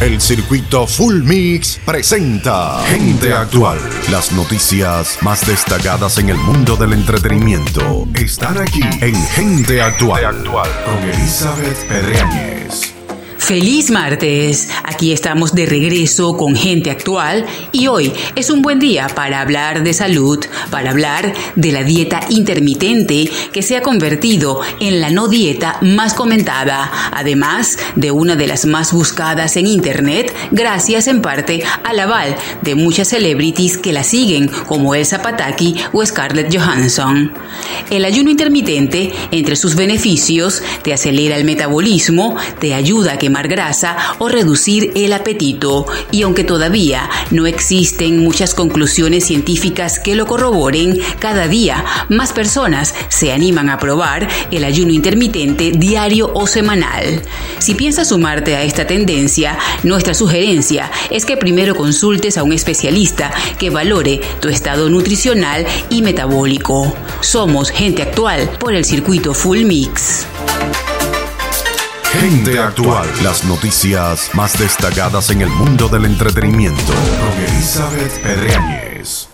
El circuito Full Mix presenta Gente Actual. Las noticias más destacadas en el mundo del entretenimiento están aquí en Gente Actual, con Elizabeth Pedreñez. Feliz martes, aquí estamos de regreso con gente actual y hoy es un buen día para hablar de salud, para hablar de la dieta intermitente que se ha convertido en la no dieta más comentada, además de una de las más buscadas en internet gracias en parte al aval de muchas celebrities que la siguen como Elsa Pataki o Scarlett Johansson. El ayuno intermitente, entre sus beneficios, te acelera el metabolismo, te ayuda a grasa o reducir el apetito. Y aunque todavía no existen muchas conclusiones científicas que lo corroboren, cada día más personas se animan a probar el ayuno intermitente diario o semanal. Si piensas sumarte a esta tendencia, nuestra sugerencia es que primero consultes a un especialista que valore tu estado nutricional y metabólico. Somos gente actual por el circuito Full Mix. Gente Actual. Las noticias más destacadas en el mundo del entretenimiento. Con Elizabeth Pedreñez.